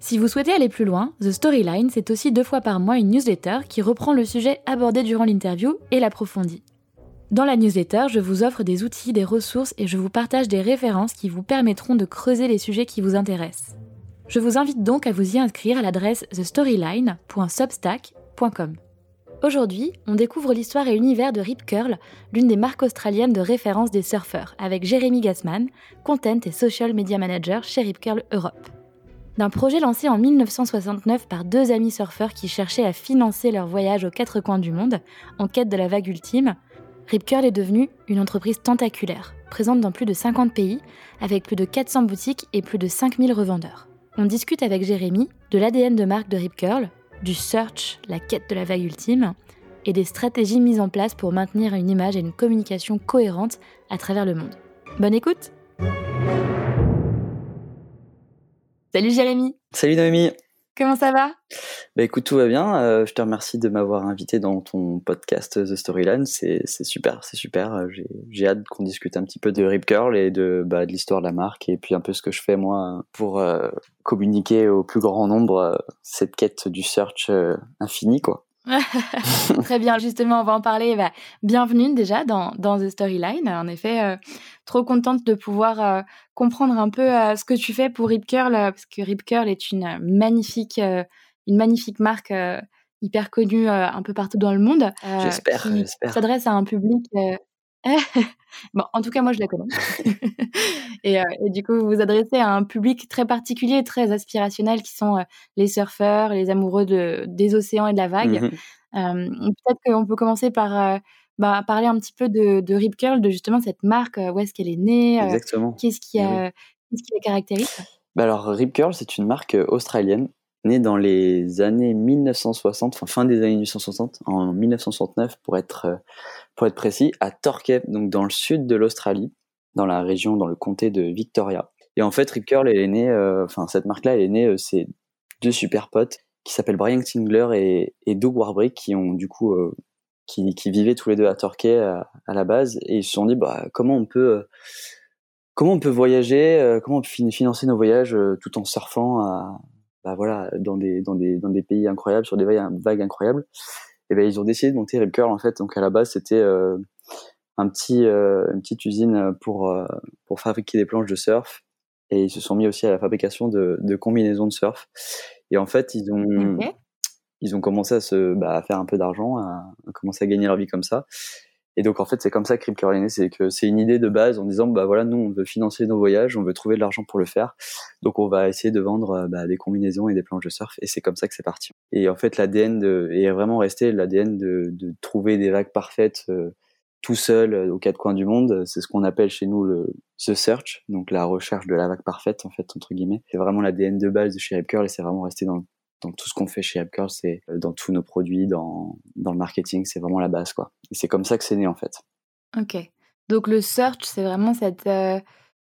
Si vous souhaitez aller plus loin, The Storyline, c'est aussi deux fois par mois une newsletter qui reprend le sujet abordé durant l'interview et l'approfondit. Dans la newsletter, je vous offre des outils, des ressources et je vous partage des références qui vous permettront de creuser les sujets qui vous intéressent. Je vous invite donc à vous y inscrire à l'adresse thestoryline.substack.com. Aujourd'hui, on découvre l'histoire et l'univers de Rip Curl, l'une des marques australiennes de référence des surfeurs, avec Jeremy Gassman, Content et Social Media Manager chez Rip Curl Europe. D'un projet lancé en 1969 par deux amis surfeurs qui cherchaient à financer leur voyage aux quatre coins du monde, en quête de la vague ultime, Rip Curl est devenue une entreprise tentaculaire, présente dans plus de 50 pays, avec plus de 400 boutiques et plus de 5000 revendeurs. On discute avec Jérémy de l'ADN de marque de Rip Curl, du search, la quête de la vague ultime, et des stratégies mises en place pour maintenir une image et une communication cohérente à travers le monde. Bonne écoute Salut Jérémy Salut Noémie Comment ça va? Bah écoute, tout va bien. Euh, je te remercie de m'avoir invité dans ton podcast The Storyline. C'est super, c'est super. Euh, j'ai hâte qu'on discute un petit peu de Rip Curl et de, bah, de l'histoire de la marque et puis un peu ce que je fais moi pour euh, communiquer au plus grand nombre cette quête du search infini, quoi. Très bien, justement, on va en parler. Bah, bienvenue déjà dans, dans The Storyline. En effet, euh, trop contente de pouvoir euh, comprendre un peu euh, ce que tu fais pour Rip Curl, parce que Rip Curl est une magnifique, une magnifique marque hyper connue un peu partout dans le monde. j'espère, j'espère. S'adresse à un public bon, en tout cas, moi, je la connais. et, euh, et, du coup, vous vous adressez à un public très particulier, très aspirationnel, qui sont euh, les surfeurs, les amoureux de, des océans et de la vague. Mmh peut-être qu'on peut commencer par euh, bah, parler un petit peu de, de, Rip Curl, de justement cette marque, où est-ce qu'elle est née, qu'est-ce qui, qu'est-ce qui la caractérise? Bah Alors, Rip Curl, c'est une marque australienne née dans les années 1960, enfin fin des années 1960, en 1969 pour être pour être précis, à Torquay, donc dans le sud de l'Australie, dans la région, dans le comté de Victoria. Et en fait, Rip Curl, est née, euh, enfin cette marque-là, elle est née, euh, deux super potes qui s'appellent Brian Tingler et, Doug Warbrick, qui ont du coup, euh, qui, vivaient tous les deux à Torquay à, la base, et ils se sont dit, bah comment on peut, comment on peut voyager, comment on peut financer nos voyages tout en surfant, à, bah voilà, dans des dans des dans des pays incroyables, sur des vagues incroyables et ben ils ont décidé de monter Rip Curl en fait. Donc à la base c'était euh, un petit euh, une petite usine pour euh, pour fabriquer des planches de surf et ils se sont mis aussi à la fabrication de, de combinaisons de surf. Et en fait ils ont ils ont commencé à se bah, à faire un peu d'argent, à, à, commencer à gagner leur vie comme ça. Et donc en fait c'est comme ça Rip Curl est né, c'est que c'est une idée de base en disant bah voilà nous on veut financer nos voyages, on veut trouver de l'argent pour le faire, donc on va essayer de vendre bah, des combinaisons et des planches de surf et c'est comme ça que c'est parti. Et en fait l'ADN est vraiment resté l'ADN de, de, trouver des vagues parfaites euh, tout seul euh, aux quatre coins du monde, c'est ce qu'on appelle chez nous le the search, donc la recherche de la vague parfaite en fait entre guillemets. C'est vraiment l'ADN de base de chez Rip Curl et c'est vraiment resté dans dans tout ce qu'on fait chez AppCurl, c'est euh, dans tous nos produits, dans, dans le marketing, c'est vraiment la base, quoi. Et c'est comme ça que c'est né, en fait. Ok. Donc le search, c'est vraiment cette, euh,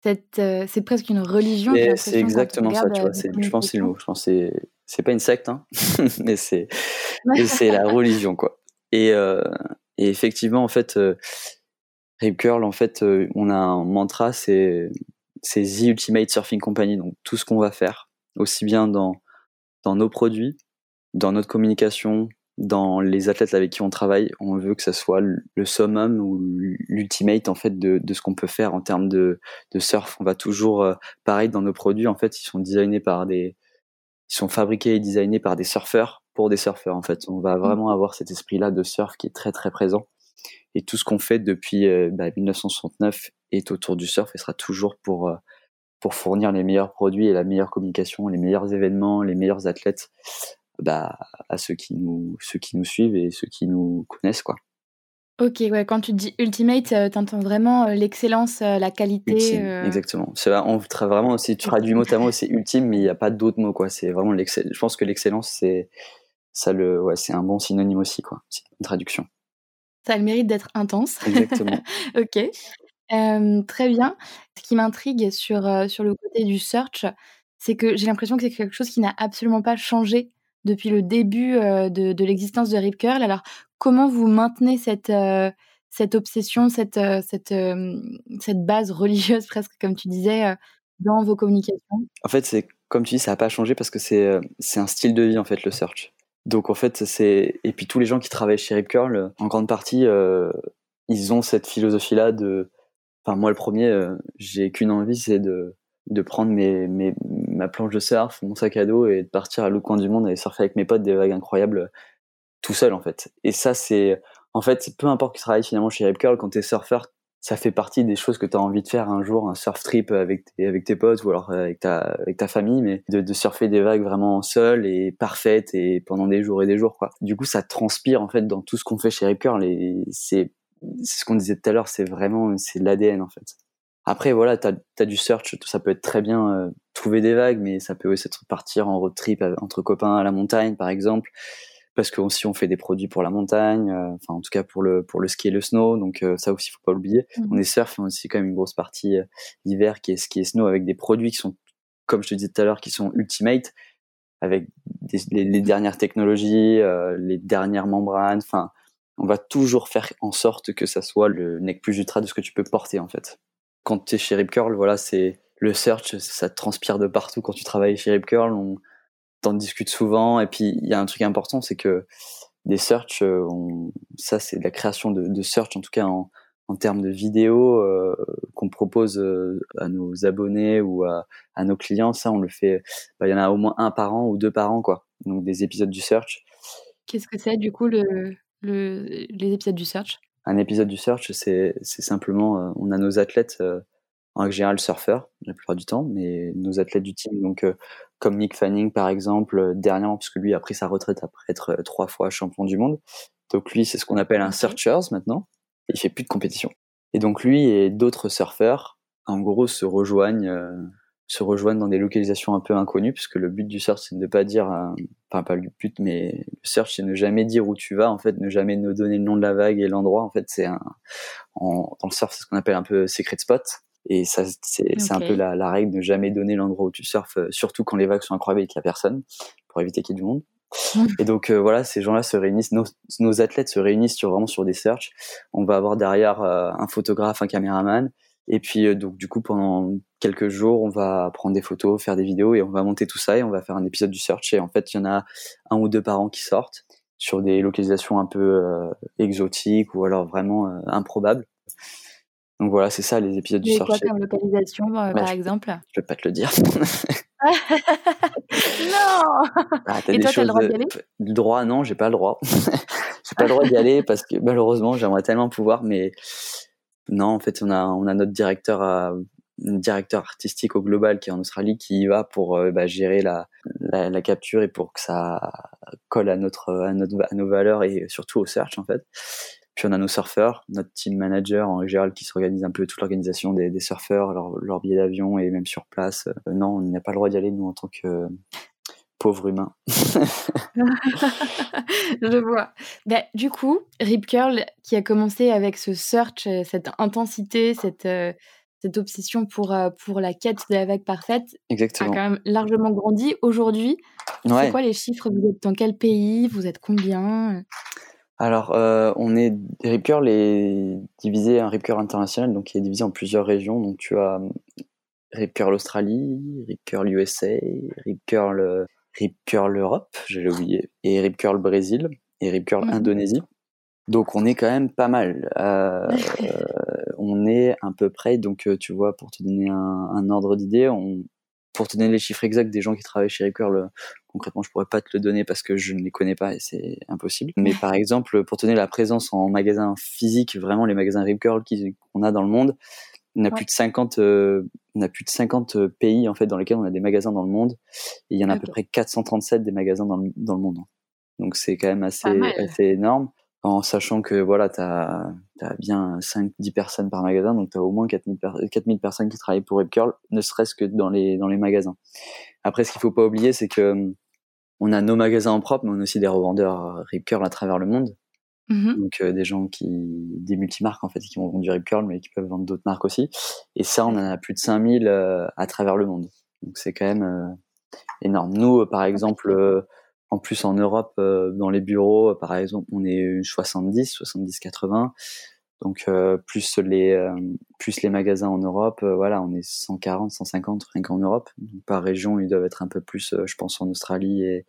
cette euh, c'est presque une religion. C'est exactement ça, tu vois. Je pense que c'est le mot. Je pense c'est c'est pas une secte, hein, mais c'est c'est la religion, quoi. Et, et effectivement, en fait, Rip Curl, en fait, on a un mantra, c'est c'est The Ultimate Surfing Company. Donc tout ce qu'on va faire, aussi bien dans dans nos produits, dans notre communication, dans les athlètes avec qui on travaille, on veut que ça soit le summum ou l'ultimate en fait de, de ce qu'on peut faire en termes de, de surf. On va toujours, euh, pareil dans nos produits, en fait, ils sont designés par des, ils sont fabriqués et designés par des surfeurs pour des surfeurs en fait. On va mmh. vraiment avoir cet esprit-là de surf qui est très très présent. Et tout ce qu'on fait depuis euh, bah, 1969 est autour du surf et sera toujours pour euh, pour fournir les meilleurs produits et la meilleure communication, les meilleurs événements, les meilleurs athlètes bah, à ceux qui nous ceux qui nous suivent et ceux qui nous connaissent quoi. Ok, ouais, quand tu dis ultimate, tu entends vraiment l'excellence, la qualité. Ultime, exactement. C'est on vraiment, si tu traduis mot à mot, c'est ultime, mais il n'y a pas d'autres mots, quoi. C'est vraiment l'excellence. Je pense que l'excellence, c'est ça le, ouais, c'est un bon synonyme aussi, quoi. C'est une traduction. Ça a le mérite d'être intense. Exactement. ok. Très bien. Ce qui m'intrigue sur, sur le côté du search, c'est que j'ai l'impression que c'est quelque chose qui n'a absolument pas changé depuis le début de, de l'existence de Rip Curl. Alors, comment vous maintenez cette, cette obsession, cette, cette, cette base religieuse presque, comme tu disais, dans vos communications? En fait, c'est comme tu dis, ça n'a pas changé parce que c'est c'est un style de vie, en fait, le search. Donc, en fait, c'est. Et puis, tous les gens qui travaillent chez Rip Curl, en grande partie, ils ont cette philosophie-là de. Enfin, moi, le premier, j'ai qu'une envie, c'est de de prendre mes, mes, ma planche de surf, mon sac à dos et de partir à l'autre coin du monde et surfer avec mes potes des vagues incroyables tout seul en fait. Et ça c'est en fait peu importe que tu travailles finalement chez Rip Curl quand tu es surfeur, ça fait partie des choses que tu envie de faire un jour, un surf trip avec tes, avec tes potes ou alors avec ta avec ta famille mais de, surfer des vagues vraiment seul et parfaites et pendant des jours et des jours quoi. Du coup ça transpire en fait dans tout ce qu'on fait chez Rip Curl et c'est ce qu'on disait tout à l'heure, c'est vraiment c'est l'ADN en fait. Après, voilà, tu as, du search, ça peut être très bien euh, trouver des vagues, mais ça peut aussi être partir en road trip entre copains à la montagne, par exemple, parce que aussi on fait des produits pour la montagne, euh, enfin en tout cas pour le pour le ski et le snow, donc euh, ça aussi faut pas oublier. Mmh. On est surf, mais aussi quand même une grosse partie hiver qui est ski et snow avec des produits qui sont, comme je te disais tout à l'heure, qui sont ultimate, avec les, les, dernières technologies, les dernières membranes, enfin on va toujours faire en sorte que ça soit le nec plus ultra de ce que tu peux porter en fait quand tu es chez Rip Curl, voilà, c'est le search, ça transpire de partout. Quand tu travailles chez Rip Curl, on t'en discute souvent. Et puis, il y a un truc important, c'est que des search, euh, ça, c'est de la création de, search, en tout cas en, termes de vidéos euh, qu'on propose euh, à nos abonnés ou à, à, nos clients. Ça, on le fait. Bah, il y en a au moins un par an ou deux par an, quoi. Donc, des épisodes du search. Qu'est-ce que c'est, du coup, le, le, les épisodes du search? Un épisode du search, c'est simplement, euh, on a nos athlètes, euh, en général surfeurs, la plupart du temps, mais nos athlètes du team, donc euh, comme Nick Fanning par exemple, dernièrement, puisque lui a pris sa retraite après être trois fois champion du monde. Donc lui, c'est ce qu'on appelle un searchers maintenant. Il fait plus de compétition. Et donc lui et d'autres surfeurs, en gros, se rejoignent se rejoignent dans des localisations un peu inconnues, puisque le but du search, c'est de ne pas dire, euh, enfin pas le but, mais le search, c'est ne jamais dire où tu vas, en fait, ne jamais nous donner le nom de la vague et l'endroit. En fait, c'est un, en, dans le surf, c'est ce qu'on appelle un peu secret spot. Et ça, c'est un peu la, la, règle de ne jamais donner l'endroit où tu surfes, euh, surtout quand les vagues sont incroyables et qu'il n'y a personne, pour éviter qu'il y ait du monde. Et donc euh, voilà, ces gens-là se réunissent, nos, nos, athlètes se réunissent sur, vraiment sur des searches. On va avoir derrière un photographe, un caméraman, et puis euh, donc du coup pendant quelques jours, on va prendre des photos, faire des vidéos et on va monter tout ça et on va faire un épisode du search. Et en fait, il y en a un ou deux par an qui sortent sur des localisations un peu euh, exotiques ou alors vraiment euh, improbables. Donc voilà, c'est ça les épisodes du search. quoi comme localisation par exemple? Je peux pas te le dire. non. Ah, et toi, t'as le droit d'y aller? Le droit, non, j'ai pas le droit. j'ai pas le droit d'y aller parce que malheureusement, j'aimerais tellement pouvoir, mais non, en fait, on a, on a notre directeur, à, directeur artistique au global qui est en Australie qui y va pour euh, bah, gérer la, la, la, capture et pour que ça colle à, notre, à, notre, à nos valeurs et surtout au search en fait. Puis on a nos surfeurs, notre team manager en général qui s'organise un peu toute l'organisation des, des surfeurs, leur, leur billet d'avion et même sur place. Euh, non, on n'a pas le droit d'y aller nous en tant que pauvre humain. je vois. Bah, du coup, Rip Curl, qui a commencé avec ce search, euh, cette intensité, cette, euh, cette obsession pour, euh, pour la quête de la vague parfaite, Exactement. a quand même largement grandi. Aujourd'hui, c'est quoi les chiffres? Vous êtes dans quel pays? Vous êtes combien? Alors, on est Rip Curl est divisé un Rip Curl international, donc qui est divisé en plusieurs régions. Donc tu as Rip Curl Australie, Rip Curl USA, Rip Curl Rip Curl Europe, j'ai oublié, et Rip Curl Brésil, et Rip Curl. Indonésie. Donc on est quand même pas mal. Euh, on est à peu près, donc euh, tu vois, pour te donner un, ordre d'idée, on, pour te donner les chiffres exacts des gens qui travaillent chez Rip Curl, concrètement je pourrais pas te le donner parce que je ne les connais pas et c'est impossible. Mais par exemple, pour te donner la présence en magasin physique, vraiment les magasins Rip Curl qu'on a dans le monde, on a plus de 50 euh, on a plus de 50 euh, pays en fait dans lesquels on a des magasins dans le monde et il y en a à peu près 437 des magasins dans le, dans le monde. Donc c'est quand même assez assez énorme. en sachant que voilà, tu as, bien 5-10 personnes par magasin, donc tu as au moins 4000, 4000 personnes qui travaillent pour Rip Curl, ne serait-ce que dans les, dans les magasins. Après, ce qu'il faut pas oublier, c'est que on a nos magasins en propre, mais on a aussi des revendeurs Rip Curl à travers le monde. Mmh donc euh, des gens qui des multimarques en fait qui vont vendre du Rip Curl mais qui peuvent vendre d'autres marques aussi et ça on en a plus de 5000 euh, à travers le monde donc c'est quand même euh, énorme nous par exemple en plus, en Europe, euh, dans les bureaux, euh, par exemple, on est 70, 70, 80. Donc plus les plus les magasins en Europe, voilà, on est 140, 150 rien qu'en Europe. par région, ils doivent être un peu plus, je pense, en Australie et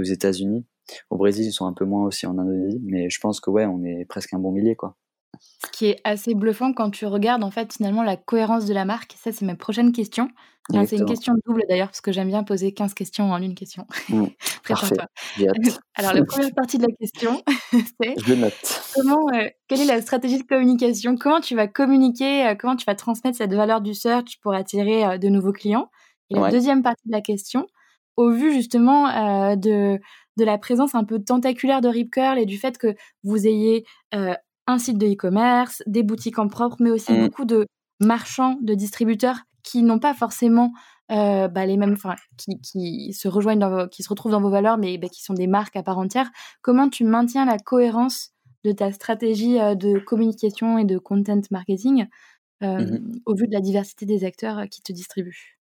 aux États-Unis. Au Brésil, ils sont un peu moins aussi en Indonésie, mais je pense que ouais, on est presque un bon millier, quoi. Ce qui est assez bluffant quand tu regardes en fait finalement la cohérence de la marque. Ça, c'est ma prochaine question. c'est une question double d'ailleurs, parce que j'aime bien poser 15 questions en une question. Mmh, parfait. Alors, la première partie de la question, c'est Je note. Comment, euh, quelle est la stratégie de communication? Comment tu vas communiquer euh, Comment tu vas transmettre cette valeur du search pour attirer euh, de nouveaux clients Et la deuxième partie de la question, au vu justement de, de la présence un peu tentaculaire de Rip Curl et du fait que vous ayez un site de e-commerce, des boutiques en propre, mais aussi mmh. beaucoup de marchands, de distributeurs qui n'ont pas forcément euh, bah, les mêmes, enfin, qui, se rejoignent, dans qui se retrouvent dans vos valeurs, mais bah, qui sont des marques à part entière. Comment tu maintiens la cohérence de ta stratégie euh, de communication et de content marketing euh, mmh au vu de la diversité des acteurs qui te distribuent?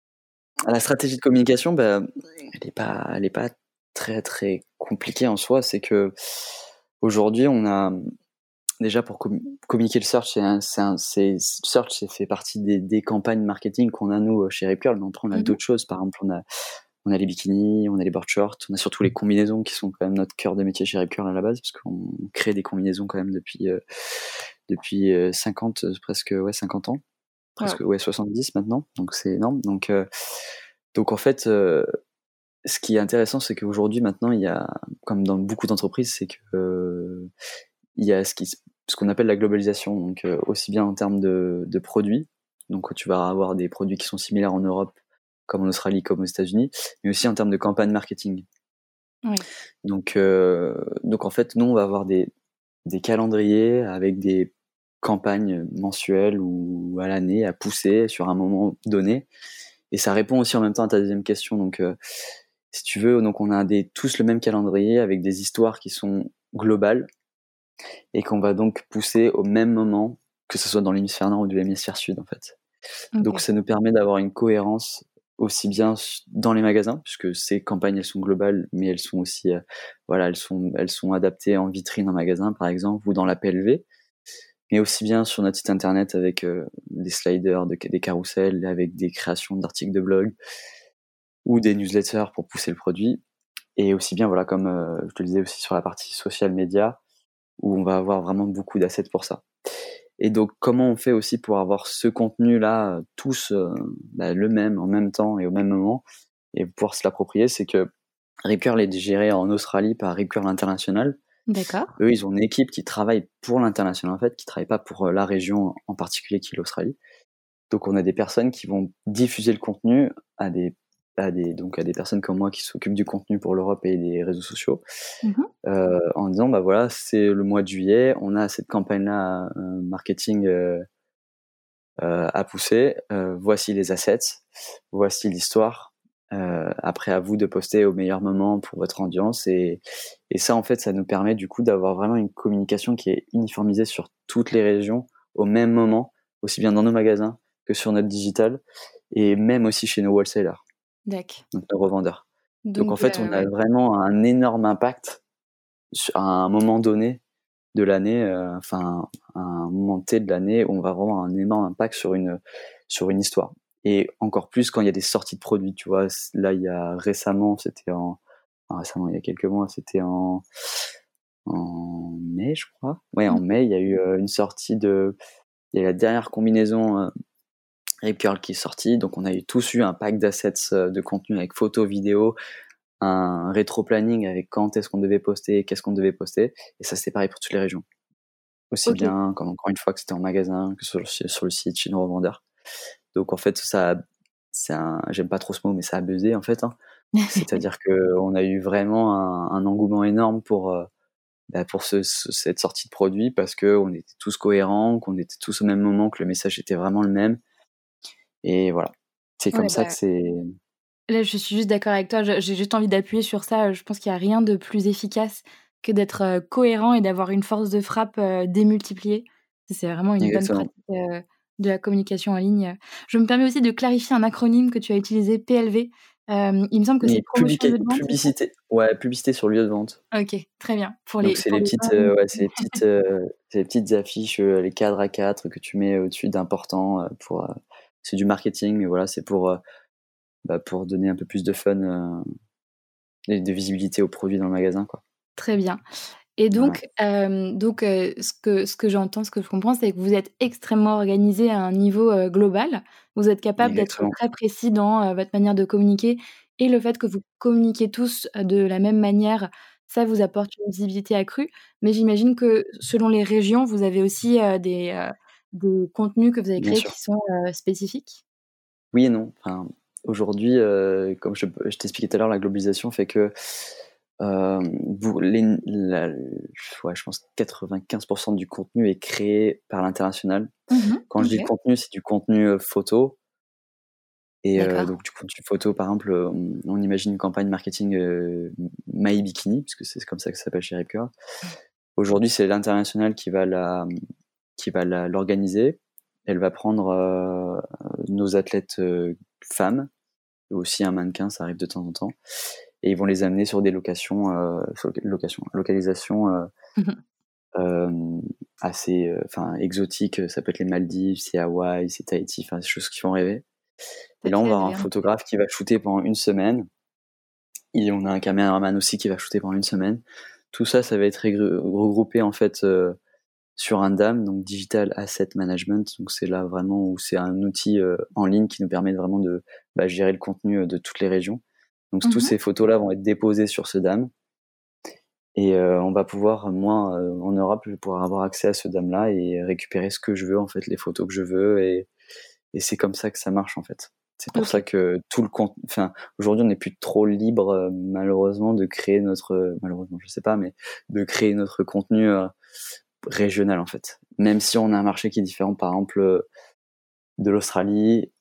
La stratégie de communication, bah, elle n'est pas, elle est pas très très compliquée en soi. C'est que aujourd'hui, on a déjà pour communiquer le search, c'est un, search, c'est fait partie des, des campagnes marketing qu'on a nous chez Rip Curl. Mais après, on a mmh d'autres choses. Par exemple, on a, on a les bikinis, on a les board shorts, on a surtout les combinaisons qui sont quand même notre cœur de métier chez Rip Curl à la base, parce qu'on crée des combinaisons quand même depuis, euh, depuis 50, euh, presque ouais, 50 ans, presque ouais. 70 maintenant. Donc c'est énorme. Donc, euh, donc en fait, ce qui est intéressant, c'est qu'aujourd'hui, maintenant, il y a, comme dans beaucoup d'entreprises, c'est que il y a ce qu'on appelle la globalisation, donc euh, aussi bien en termes de, de, produits, donc tu vas avoir des produits qui sont similaires en Europe, comme en Australie, comme aux États-Unis, mais aussi en termes de campagne marketing. Oui. Donc, euh, donc en fait, nous, on va avoir des, des calendriers avec des campagnes mensuelles ou à l'année à pousser sur un moment donné. Et ça répond aussi en même temps à ta deuxième question. Donc, euh, si tu veux, donc on a des, tous le même calendrier avec des histoires qui sont globales et qu'on va donc pousser au même moment, que ce soit dans l'hémisphère nord ou de l'hémisphère sud en fait. Donc ça nous permet d'avoir une cohérence aussi bien dans les magasins, puisque ces campagnes elles sont globales, mais elles sont aussi, euh, voilà, elles sont, elles sont adaptées en vitrine en magasin par exemple, ou dans la PLV, mais aussi bien sur notre site internet avec euh, des sliders, des carousels, avec des créations d'articles de blog ou des newsletters pour pousser le produit, et aussi bien voilà comme euh, je te le disais aussi sur la partie social media, où on va avoir vraiment beaucoup d'assets pour ça. Et donc, comment on fait aussi pour avoir ce contenu-là, tous euh, bah, le même, en même temps et au même moment, et pouvoir se l'approprier, c'est que Ripcurl est géré en Australie par Ripcurl International. D'accord. Eux, ils ont une équipe qui travaille pour l'international, en fait, qui travaille pas pour euh, la région en particulier qui est l'Australie. Donc, on a des personnes qui vont diffuser le contenu à des à des, donc à des personnes comme moi qui s'occupent du contenu pour l'Europe et des réseaux sociaux, mmh euh, en disant bah voilà c'est le mois de juillet, on a cette campagne là euh, marketing euh, à pousser, voici les assets, voici l'histoire. après à vous de poster au meilleur moment pour votre audience et, et ça en fait ça nous permet du coup d'avoir vraiment une communication qui est uniformisée sur toutes les régions au même moment, aussi bien dans nos magasins que sur notre digital et même aussi chez nos wholesalers donc nos revendeurs. Donc, en fait, on a vraiment un énorme impact à un moment donné de l'année, euh, enfin un moment T de l'année, où on va avoir un énorme impact sur une sur une histoire. Et encore plus quand il y a des sorties de produits, tu vois. Là, il y a récemment, c'était en récemment, il y a quelques mois, c'était en en mai, je crois. Ouais, en mmh. mai, il y a eu euh, une sortie de, il y a la dernière combinaison euh, Rip Curl qui est sorti. Donc on a eu tous eu un pack d'assets euh, de contenu avec photos, vidéos, un rétro-planning avec quand est-ce qu'on devait poster, qu'est-ce qu'on devait poster. Et ça c'est pareil pour toutes les régions. Aussi bien, comme encore une fois, que c'était en magasin, que sur, sur le site chez nos revendeurs. Donc en fait, ça, c'est un, j'aime pas trop ce mot, mais ça a buzzé en fait. Hein. C'est-à-dire que on a eu vraiment un, un, engouement énorme pour euh, bah, pour ce, cette sortie de produit parce que on était tous cohérents, qu'on était tous au même moment, que le message était vraiment le même. Et voilà, c'est comme ça bah que c'est. Là, je suis juste d'accord avec toi. J'ai juste envie d'appuyer sur ça. Je pense qu'il n'y a rien de plus efficace que d'être cohérent et d'avoir une force de frappe démultipliée. C'est vraiment une bonne pratique de la communication en ligne. Je me permets aussi de clarifier un acronyme que tu as utilisé, PLV. il me semble que c'est promotion de vente. Publicité. Ouais, publicité sur lieu de vente. Ok, très bien. Pour les. c'est les, petites, ouais, les petites, les petites affiches, les cadres à quatre que tu mets au-dessus d'important pour. C'est du marketing, mais voilà, c'est pour bah, pour donner un peu plus de fun et de visibilité aux produits dans le magasin, quoi. Très bien. Et donc, donc ce que, ce que j'entends, ce que je comprends, c'est que vous êtes extrêmement organisé à un niveau global. Vous êtes capable d'être très précis dans votre manière de communiquer. Et le fait que vous communiquez tous de la même manière, ça vous apporte une visibilité accrue. Mais j'imagine que selon les régions, vous avez aussi des, des contenus que vous avez créés qui sont spécifiques? Oui et non. Enfin, Aujourd'hui, comme je, je t'expliquais tout à l'heure, la globalisation fait que euh, les, la, ouais, je pense 95% du contenu est créé par l'international. Mmh Quand je dis contenu, c'est du contenu photo. Et donc du contenu photo, par exemple, on, imagine une campagne marketing My Bikini, puisque c'est comme ça que ça s'appelle chez Ripker. Aujourd'hui, c'est l'international qui va la, qui va l'organiser. Elle va prendre euh, nos athlètes femmes, aussi un mannequin, ça arrive de temps en temps et ils vont les amener sur des locations, euh, sur localisations euh, euh, assez, euh, enfin exotiques. Ça peut être les Maldives, c'est Hawaï, c'est Tahiti, enfin des choses qui font rêver. Et là, on va avoir un photographe qui va shooter pendant une semaine. Et on a un caméraman aussi qui va shooter pendant une semaine. Tout ça, ça va être regroupé en fait euh, sur un DAM, donc Digital Asset Management. Donc c'est là vraiment où c'est un outil euh, en ligne qui nous permet vraiment de bah, gérer le contenu de toutes les régions. Donc mmh tous ces photos-là vont être déposées sur ce DAM. Et euh, on va pouvoir, moi, euh, en Europe, je vais pouvoir avoir accès à ce DAM-là et récupérer ce que je veux, en fait, les photos que je veux. Et, et c'est comme ça que ça marche, en fait. C'est pour ça que tout le compte, enfin, aujourd'hui, on n'est plus trop libre, euh, malheureusement, de créer notre, malheureusement, je sais pas, mais de créer notre contenu régional, en fait. Même si on a un marché qui est différent, par exemple, de l'Australie,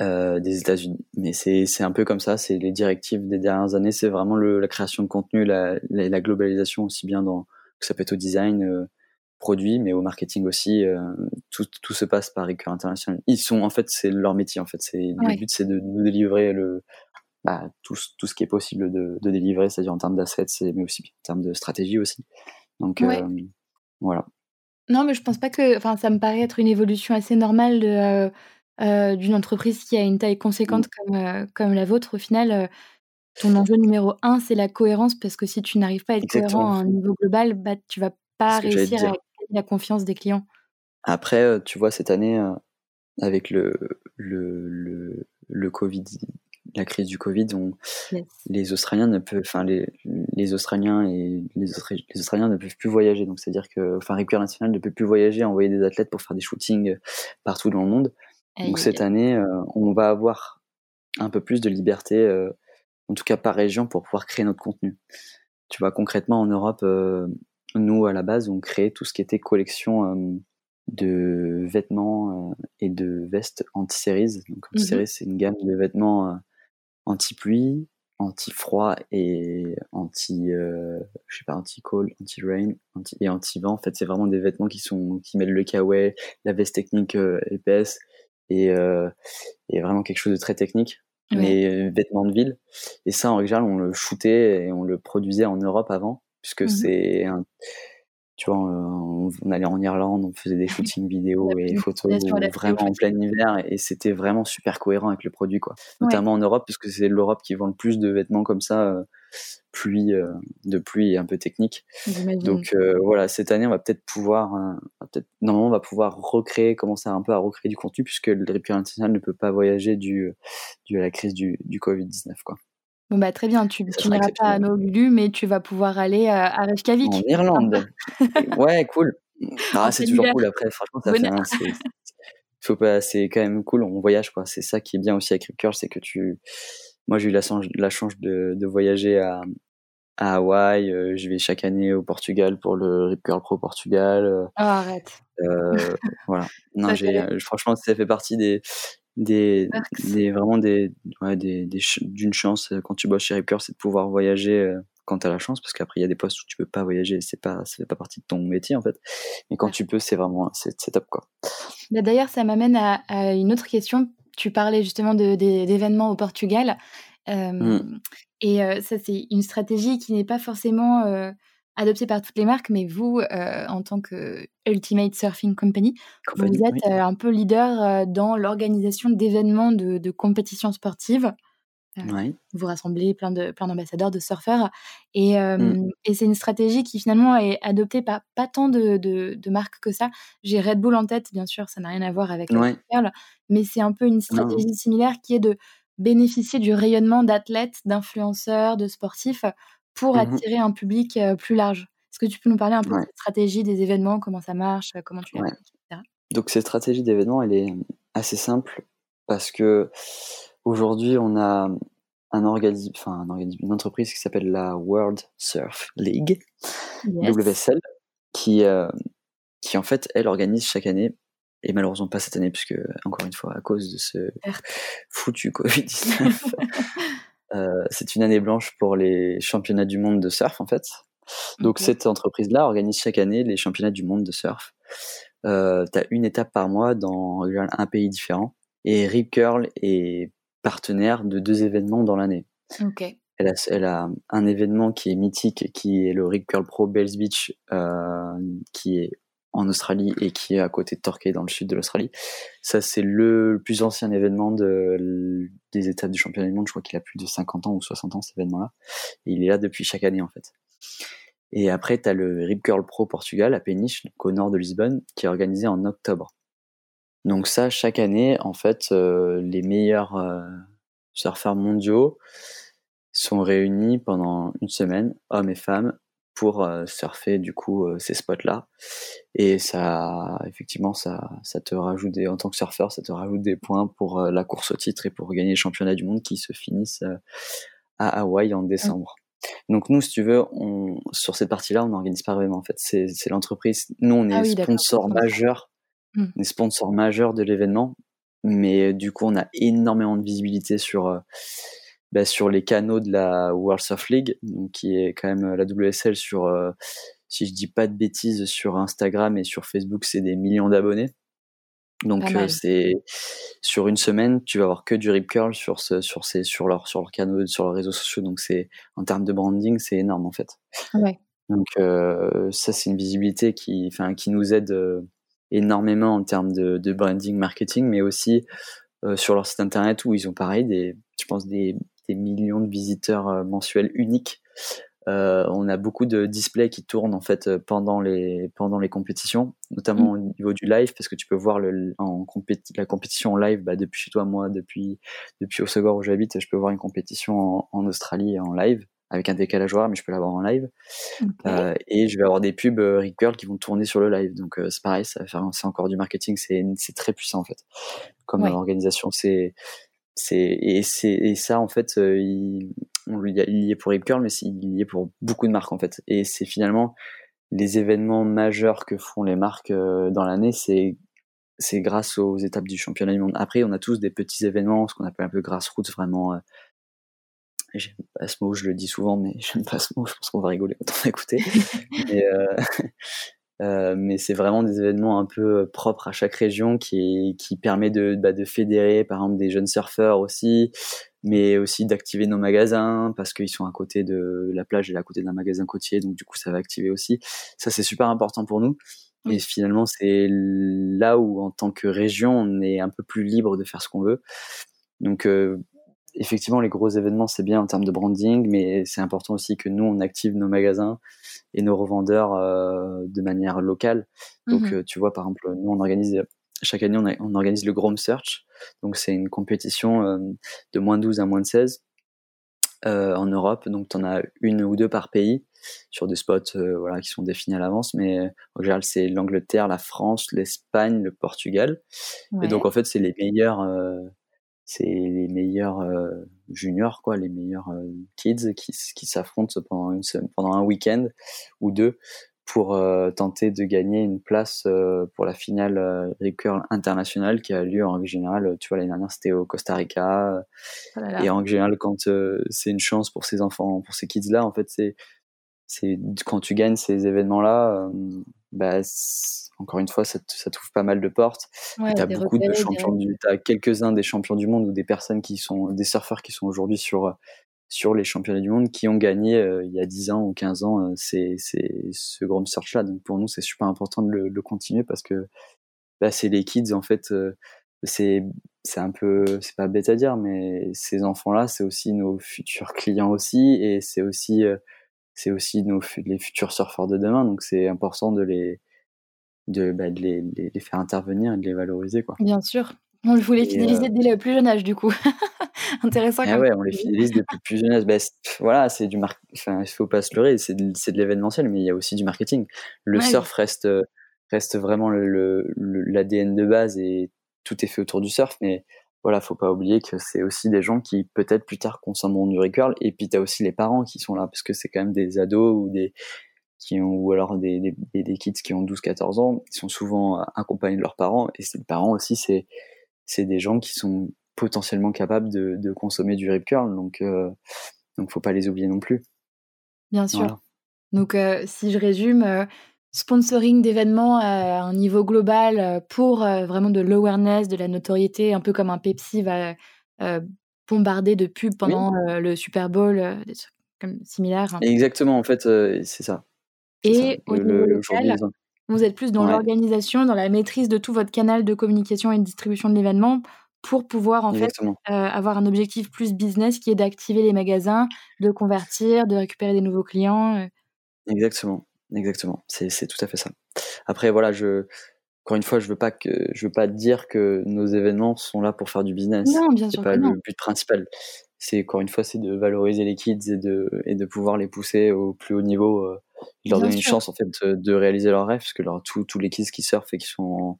euh, des États-Unis. Mais c'est un peu comme ça, c'est les directives des dernières années, c'est vraiment le, la création de contenu, la, la, globalisation aussi bien dans que ça peut être au design, euh, produit, mais au marketing aussi. Euh, tout, tout se passe par Recur International. Ils sont en fait, c'est leur métier en fait. C'est le but, c'est de nous délivrer le bah, tout, tout ce qui est possible de, de délivrer, c'est-à-dire en termes d'assets, mais aussi en termes de stratégie aussi. Donc voilà. Non, mais je pense pas que. Enfin, ça me paraît être une évolution assez normale de euh, d'une entreprise qui a une taille conséquente comme, euh, comme la vôtre, au final, euh, ton enjeu numéro un, c'est la cohérence, parce que si tu n'arrives pas à être cohérent à un niveau global, bah, tu vas pas réussir à gagner la confiance des clients. Après, tu vois, cette année, avec le, le, le, le, Covid, la crise du Covid, on, les Australiens ne peuvent, enfin les, les Australiens et les, les, Australiens ne peuvent plus voyager. Donc c'est à dire que, enfin, Repair National ne peut plus voyager, envoyer des athlètes pour faire des shootings partout dans le monde. Donc cette année, euh, on va avoir un peu plus de liberté, euh, en tout cas par région, pour pouvoir créer notre contenu. Tu vois, concrètement en Europe, euh, nous à la base, on créait tout ce qui était collection de vêtements et de vestes anti-series. Donc mmh anti-series, c'est une gamme de vêtements anti-pluie, anti-froid et anti, je sais pas, anti-cold, anti-rain, anti et anti-vent. En fait, c'est vraiment des vêtements qui sont qui mettent le kawaii, la veste technique épaisse et, euh, et vraiment quelque chose de très technique mais vêtements de ville. Et ça en général on le shootait et on le produisait en Europe avant puisque mmh c'est un tu vois, on, allait en Irlande, on faisait des shootings vidéo et photos vraiment en plein hiver et c'était vraiment super cohérent avec le produit, quoi. Notamment en Europe, puisque c'est l'Europe qui vend le plus de vêtements comme ça, euh, pluie, euh, de pluie et un peu technique. Donc euh, voilà, cette année, on va peut-être pouvoir, peut normalement, on va pouvoir recréer, commencer un peu à recréer du contenu puisque le Repair International ne peut pas voyager dû, dû à la crise du, du Covid-19, quoi. Bon bah très bien, tu, n'iras pas à Nolulu, mais tu vas pouvoir aller à, à Reykjavik. En Irlande. ouais, cool. Ah, c'est toujours cool après, franchement, ça fait faut pas, c'est quand même cool, on voyage quoi. C'est ça qui est bien aussi avec Rip c'est que tu, moi j'ai eu la, la chance de, de voyager à, à Hawaï, je vais chaque année au Portugal pour le Rip Curl Pro Portugal. Oh, arrête. voilà. Non, j'ai, franchement, ça fait partie des, des, des vraiment des, ouais, des, d'une chance quand tu bosses chez Rip Curl, c'est de pouvoir voyager quand tu as la chance, parce qu'après il y a des postes où tu peux pas voyager, c'est pas, ça fait pas partie de ton métier en fait. Mais quand tu peux, c'est vraiment, c'est, top quoi. Bah, d'ailleurs, ça m'amène à, une autre question. Tu parlais justement de, d'événements au Portugal. Mmh. Et ça, c'est une stratégie qui n'est pas forcément adoptée par toutes les marques, mais vous, en tant que Ultimate Surfing Company, vous êtes un peu leader dans l'organisation d'événements de, de compétitions sportives. Vous rassemblez plein de plein d'ambassadeurs, de surfeurs, et, mmh. et c'est une stratégie qui finalement est adoptée par pas tant de, de, marques que ça. J'ai Red Bull en tête, bien sûr, ça n'a rien à voir avec ouais. Perle, mais c'est un peu une stratégie similaire qui est de bénéficier du rayonnement d'athlètes, d'influenceurs, de sportifs pour mmh attirer un public plus large. Est-ce que tu peux nous parler un peu de cette stratégie des événements, comment ça marche, comment tu l'appliques, etc. Donc cette stratégie d'événement, elle est assez simple parce que Aujourd'hui, on a un organisme, enfin un organisme, une entreprise qui s'appelle la World Surf League, WSL, qui, euh, qui en fait, elle organise chaque année, et malheureusement pas cette année, puisque encore une fois, à cause de ce foutu Covid-19, euh, c'est une année blanche pour les championnats du monde de surf, en fait. Donc cette entreprise-là organise chaque année les championnats du monde de surf. Euh, tu as une étape par mois dans un pays différent. Et Rip Curl est partenaire de deux événements dans l'année. Elle, a, elle a, un événement qui est mythique, qui est le Rip Curl Pro Bells Beach, euh, qui est en Australie et qui est à côté de Torquay dans le sud de l'Australie. Ça, c'est le plus ancien événement de, des étapes du championnat du monde. Je crois qu'il a plus de 50 ans ou 60 ans, cet événement-là. Il est là depuis chaque année, en fait. Et après, tu as le Rip Curl Pro Portugal à Peniche, au nord de Lisbonne, qui est organisé en octobre. Donc ça, chaque année, en fait, euh, les meilleurs euh, surfeurs mondiaux sont réunis pendant une semaine, hommes et femmes, pour euh, surfer du coup ces spots-là. Et ça, effectivement, ça, ça te rajoute des, en tant que surfeur, ça te rajoute des points pour la course au titre et pour gagner les championnats du monde qui se finissent à Hawaï en décembre. Donc nous, si tu veux, on, sur cette partie-là, on n'organise pas vraiment. En fait, c'est l'entreprise. Nous, on est ah sponsor majeur Mmh. On est sponsor majeur de l'événement, mais du coup, on a énormément de visibilité sur, euh, bah, sur les canaux de la World Surf League, donc qui est quand même la WSL sur, euh, si je dis pas de bêtises, sur Instagram et sur Facebook, c'est des millions d'abonnés. Donc euh, c'est sur une semaine, tu vas avoir que du rip curl sur ce, sur ces, sur leurs sur leur canaux, sur leurs réseaux sociaux. Donc c'est en termes de branding, c'est énorme en fait. Ouais. Donc ça c'est une visibilité qui, enfin qui nous aide énormément en termes de, branding, marketing, mais aussi euh, sur leur site internet où ils ont pareil, des, je pense, des, millions de visiteurs euh, mensuels uniques. Euh, on a beaucoup de displays qui tournent en fait pendant les pendant les compétitions, notamment mmh. au niveau du live parce que tu peux voir le, en la compétition en live bah, depuis chez toi moi depuis depuis Osegor où j'habite, je peux voir une compétition en, en Australie en live avec un décalage horaire, mais je peux l'avoir en live. Euh, et je vais avoir des pubs euh, Rick Curl qui vont tourner sur le live. Donc euh, c'est pareil, ça va faire c'est encore du marketing, c'est c'est très puissant en fait. Comme organisation, c'est c'est et c'est et ça en fait, il, on, il y est pour Rick Curl, mais il y est pour beaucoup de marques en fait. Et c'est finalement les événements majeurs que font les marques dans l'année, c'est c'est grâce aux étapes du championnat du monde. Après, on a tous des petits événements, ce qu'on appelle un peu grassroots, vraiment J'aime pas ce mot, je le dis souvent, mais j'aime pas ce mot, je pense qu'on va rigoler autant d'écouter. mais, euh, euh, mais c'est vraiment des événements un peu propres à chaque région qui, qui permet de, bah, de fédérer, par exemple, des jeunes surfeurs aussi, mais aussi d'activer nos magasins parce qu'ils sont à côté de la plage et à côté d'un magasin côtier, donc du coup, ça va activer aussi. Ça, c'est super important pour nous. Et finalement, c'est là où, en tant que région, on est un peu plus libre de faire ce qu'on veut. Donc, euh, effectivement, les gros événements, c'est bien en termes de branding, mais c'est important aussi que nous, on active nos magasins et nos revendeurs euh, de manière locale. Donc, euh, tu vois, par exemple, nous, on organise, chaque année, on, organise le Grom Search. Donc, c'est une compétition euh, de moins 12 à moins de 16 en Europe. Donc, tu en as une ou deux par pays sur des spots voilà, qui sont définis à l'avance. Mais en général, c'est l'Angleterre, la France, l'Espagne, le Portugal. Et donc, en fait, c'est les meilleurs c'est les meilleurs juniors, quoi, les meilleurs kids qui, qui s'affrontent pendant, une, pendant un week-end ou deux pour tenter de gagner une place pour la finale euh, recurl internationale qui a lieu en règle générale. Tu vois, l'année dernière, c'était au Costa Rica. Oh et en règle générale, quand c'est une chance pour ces enfants, pour ces kids-là, en fait, c'est c'est quand tu gagnes ces événements-là, bah, encore une fois, ça, ça t'ouvre pas mal de portes. Ouais, tu as beaucoup de champions du, as quelques-uns des champions du monde ou des personnes qui sont, des surfeurs qui sont aujourd'hui sur, sur les championnats du monde qui ont gagné euh, il y a 10 ans ou 15 ans euh, c'est, c'est ce grand search là. Donc pour nous, c'est super important de le, le continuer parce que bah, c'est les kids en fait. Euh, c'est c'est un peu c'est pas bête à dire mais ces enfants là c'est aussi nos futurs clients aussi et c'est aussi c'est aussi nos, les futurs surfeurs de demain, donc c'est important de les, de, bah, de les, les, faire intervenir et de les valoriser. Quoi. Bien sûr. On voulait fidéliser euh dès le plus jeune âge, du coup. Intéressant. Ah ouais, on les fidélise depuis le plus jeune âge. Bah, voilà, c'est du mar... enfin, il faut pas se leurrer, c'est de, de l'événementiel, mais il y a aussi du marketing. Le surf reste, reste vraiment l'ADN de base et tout est fait autour du surf, mais voilà, faut pas oublier que c'est aussi des gens qui peut-être plus tard consommeront du recurl et puis tu as aussi les parents qui sont là parce que c'est quand même des ados ou des qui ont ou alors des, des, des kids qui ont 12 14 ans, ils sont souvent accompagnés de leurs parents et ces parents aussi c'est c'est des gens qui sont potentiellement capables de, de consommer du rip curl donc euh, donc faut pas les oublier non plus. Bien sûr. Donc euh, si je résume euh, sponsoring d'événements à un niveau global euh, pour euh, vraiment de l'awareness, de la notoriété, un peu comme un Pepsi va euh, bombarder de pubs pendant le Super Bowl, des trucs comme similaires. Exactement, en fait, c'est ça. Et au niveau local, vous êtes plus dans l'organisation, dans la maîtrise de tout votre canal de communication et de distribution de l'événement pour pouvoir en fait avoir un objectif plus business qui est d'activer les magasins, de convertir, de récupérer des nouveaux clients. Exactement. Exactement, c'est tout à fait ça. Après, voilà, je, encore une fois, je veux pas que, je veux pas dire que nos événements sont là pour faire du business. Non, bien sûr. C'est pas le but principal. C'est encore une fois, c'est de valoriser les kids et de et de pouvoir les pousser au plus haut niveau, euh, leur donner une chance en fait de, réaliser leurs rêves, parce que leur, tous les kids qui surfent et qui sont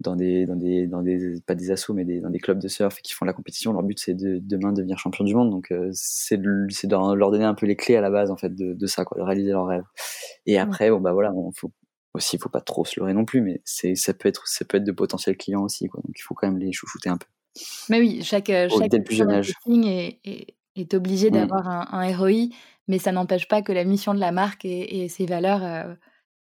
dans des, dans des, dans des, pas des assos, mais des, dans des clubs de surf qui font la compétition. Leur but, c'est de demain devenir champion du monde. Donc, euh, c'est de, leur donner un peu les clés à la base, en fait, de, de ça, quoi, de réaliser leurs rêves. Et après, bon, bah voilà, on faut, aussi, il faut pas trop se leurrer non plus, mais c'est, ça peut être, ça peut être de potentiels clients aussi, quoi. Donc, il faut quand même les chouchouter un peu. Mais oui, chaque, chaque plus jeune âge. Est, est, est, obligé mmh. d'avoir un, un, ROI, mais ça n'empêche pas que la mission de la marque et, et ses valeurs euh,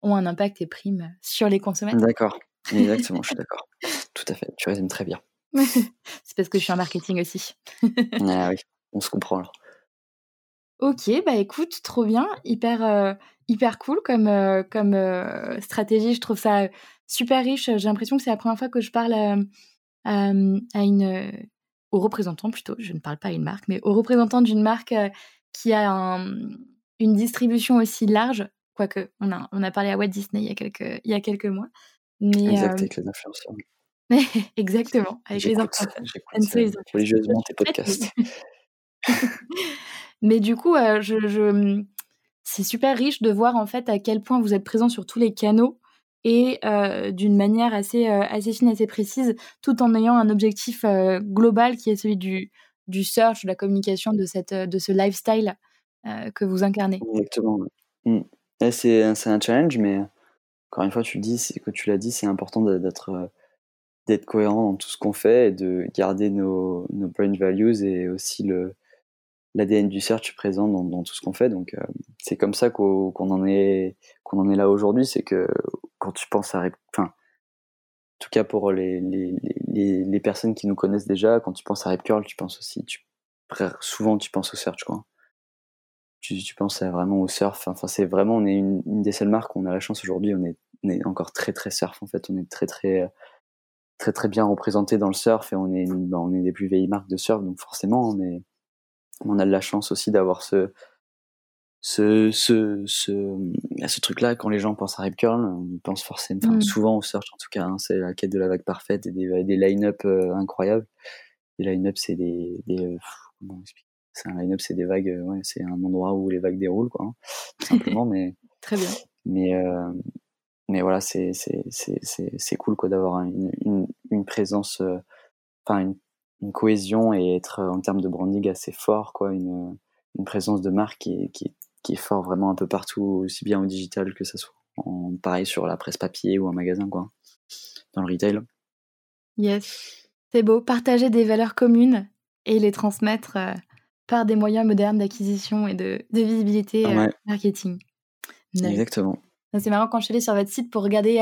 ont un impact et prime sur les consommateurs. D'accord. Exactement, je suis d'accord. Tout à fait, tu résumes très bien. c'est parce que je suis en marketing aussi. ah oui, on se comprend alors. Ok, bah écoute, trop bien, hyper, euh, hyper cool comme, euh, comme euh, stratégie. Je trouve ça super riche. J'ai l'impression que c'est la première fois que je parle à une, au représentant plutôt. Je ne parle pas à une marque, mais au représentant d'une marque qui a une distribution aussi large. Quoique, on a, on a parlé à Walt Disney il y a quelques, il y a quelques mois. Mais, exact, avec les influenceurs. Exactement, avec les influenceurs. Religieusement tes podcasts. Mais du coup, je, je... Mmh, c'est super riche de voir en fait à quel point vous êtes présent sur tous les canaux et euh, d'une manière assez, euh, assez fine, assez précise, tout en ayant un objectif global qui est celui du, du search, de la communication, de, cette, de ce lifestyle que vous incarnez. Exactement. Mmh. C'est un challenge, mais encore une fois, tu dis, que tu l'as dit, c'est important d'être euh, d'être cohérent dans tout ce qu'on fait et de garder nos, nos brand values et aussi l'ADN du search présent dans, tout ce qu'on fait. Donc euh, c'est comme ça qu'on en est en est là aujourd'hui, c'est que quand tu penses à enfin en tout cas pour les, les, les, personnes qui nous connaissent déjà, quand tu penses à Rip Curl, tu penses aussi souvent tu penses au search quoi tu, tu penses vraiment au surf. Enfin, c'est vraiment, on est une, des seules marques, on a la chance aujourd'hui, on est, encore très très surf en fait, on est très très très très bien représenté dans le surf et on est, bah, on est des plus vieilles marques de surf, donc forcément, on est, on a de la chance aussi d'avoir ce, ce, ce, ce, ce truc-là, quand les gens pensent à Rip Curl, on pense forcément, mmh. souvent au surf en tout cas, hein, c'est la quête de la vague parfaite et des, des line-up euh, incroyables. Les line-up, c'est des, des euh, comment expliquer c'est un line-up, c'est des vagues, euh, ouais, c'est un endroit où les vagues déroulent, quoi, hein, tout simplement. mais très bien. Mais euh, mais voilà, c'est c'est c'est c'est cool quoi d'avoir une, une, une présence, enfin une une cohésion et être en termes de branding assez fort, quoi, une, une présence de marque qui est, qui, qui est fort vraiment un peu partout, aussi bien au digital que ça soit en, pareil sur la presse papier ou un magasin, quoi, dans le retail. Yes, c'est beau. Partager des valeurs communes et les transmettre euh, par des moyens modernes d'acquisition et de, de visibilité euh, marketing. Exactement. C'est marrant quand je suis allée sur votre site pour regarder,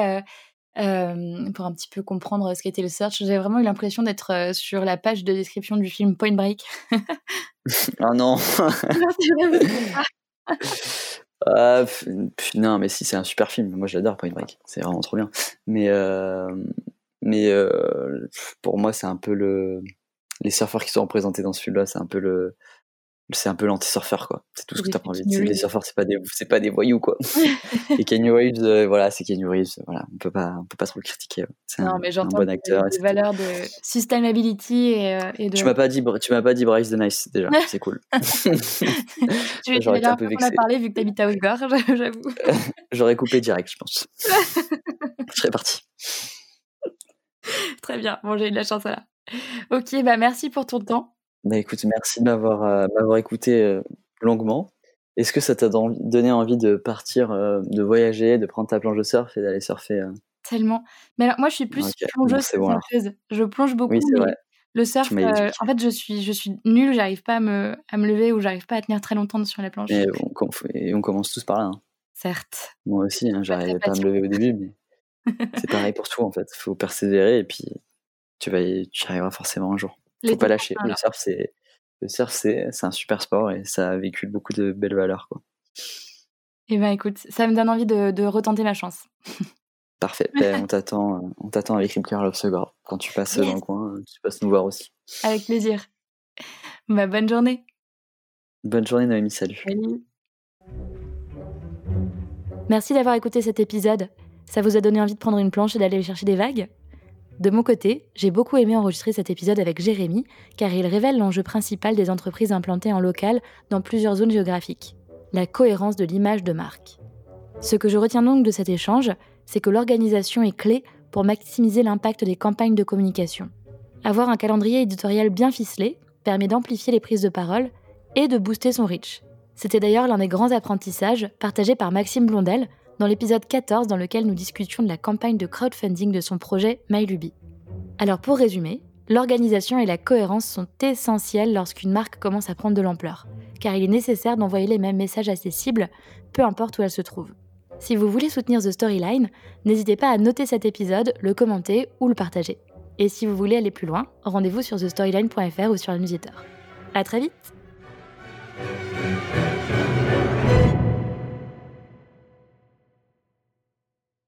euh, pour un petit peu comprendre ce qu'était le search. J'ai vraiment eu l'impression d'être sur la page de description du film Point Break. ah non. Ah, non, mais si c'est un super film. Moi, j'adore Point Break. C'est vraiment trop bien. Mais mais pour moi, c'est un peu le les surfeurs qui sont représentés dans ce film-là. C'est un peu le c'est un peu l'anti-surfeur quoi. C'est tout ce que t'as envie de dire. Les surfeurs c'est pas des c'est pas des voyous quoi. et Kenny Reeves euh, voilà, c'est Kenny Reeves, voilà, on peut pas on peut pas trop le critiquer. C'est un, mais un bon acteur. Des, valeurs de sustainability et, euh, et de Tu m'as pas dit tu m'as pas dit Bryce the Nice déjà, c'est cool. J'aurais été un peu vexé. On a parlé vu que t'habites à Osgore, j'avoue. J'aurais coupé direct, je pense. je serais parti. Très bien. Bon, j'ai eu de la chance là. OK, bah merci pour ton temps. Bah écoute, merci de m'avoir euh, m'avoir écouté euh, longuement. Est-ce que ça t'a donné envie de partir, euh, de voyager, de prendre ta planche de surf et d'aller surfer Tellement. Mais alors moi, je suis plus plongeuse bon, Je plonge beaucoup. Oui, c'est vrai. Le surf, en fait, je suis, je suis nulle, j'arrive pas à me, à me lever ou j'arrive pas à tenir très longtemps sur la planche. Et on, et on commence tous par là. Hein. Certes. Moi aussi, hein, j'arrivais pas à me lever au début, mais c'est pareil pour tout en fait. Il faut persévérer et puis tu vas y, tu y arriveras forcément un jour. Faut pas lâcher. Le surf, c'est le surf, c'est un super sport et ça véhicule beaucoup de belles valeurs. Quoi. Eh ben écoute, ça me donne envie de, de retenter ma chance. Parfait. Ben, on t'attend, euh, on t'attend avec Rip Curl of Quand tu passes dans le coin, tu passes nous voir aussi. Avec plaisir. Bah, bonne journée. Bonne journée Noémie, salut. salut. Merci d'avoir écouté cet épisode. Ça vous a donné envie de prendre une planche et d'aller chercher des vagues? De mon côté, j'ai beaucoup aimé enregistrer cet épisode avec Jérémy, car il révèle l'enjeu principal des entreprises implantées en local dans plusieurs zones géographiques, la cohérence de l'image de marque. Ce que je retiens donc de cet échange, c'est que l'organisation est clé pour maximiser l'impact des campagnes de communication. Avoir un calendrier éditorial bien ficelé permet d'amplifier les prises de parole et de booster son reach. C'était d'ailleurs l'un des grands apprentissages partagés par Maxime Blondel dans l'épisode 14 dans lequel nous discutions de la campagne de crowdfunding de son projet MyLuby. Alors pour résumer, l'organisation et la cohérence sont essentielles lorsqu'une marque commence à prendre de l'ampleur, car il est nécessaire d'envoyer les mêmes messages à ses cibles, peu importe où elles se trouvent. Si vous voulez soutenir The Storyline, n'hésitez pas à noter cet épisode, le commenter ou le partager. Et si vous voulez aller plus loin, rendez-vous sur thestoryline.fr ou sur le newsletter. À très vite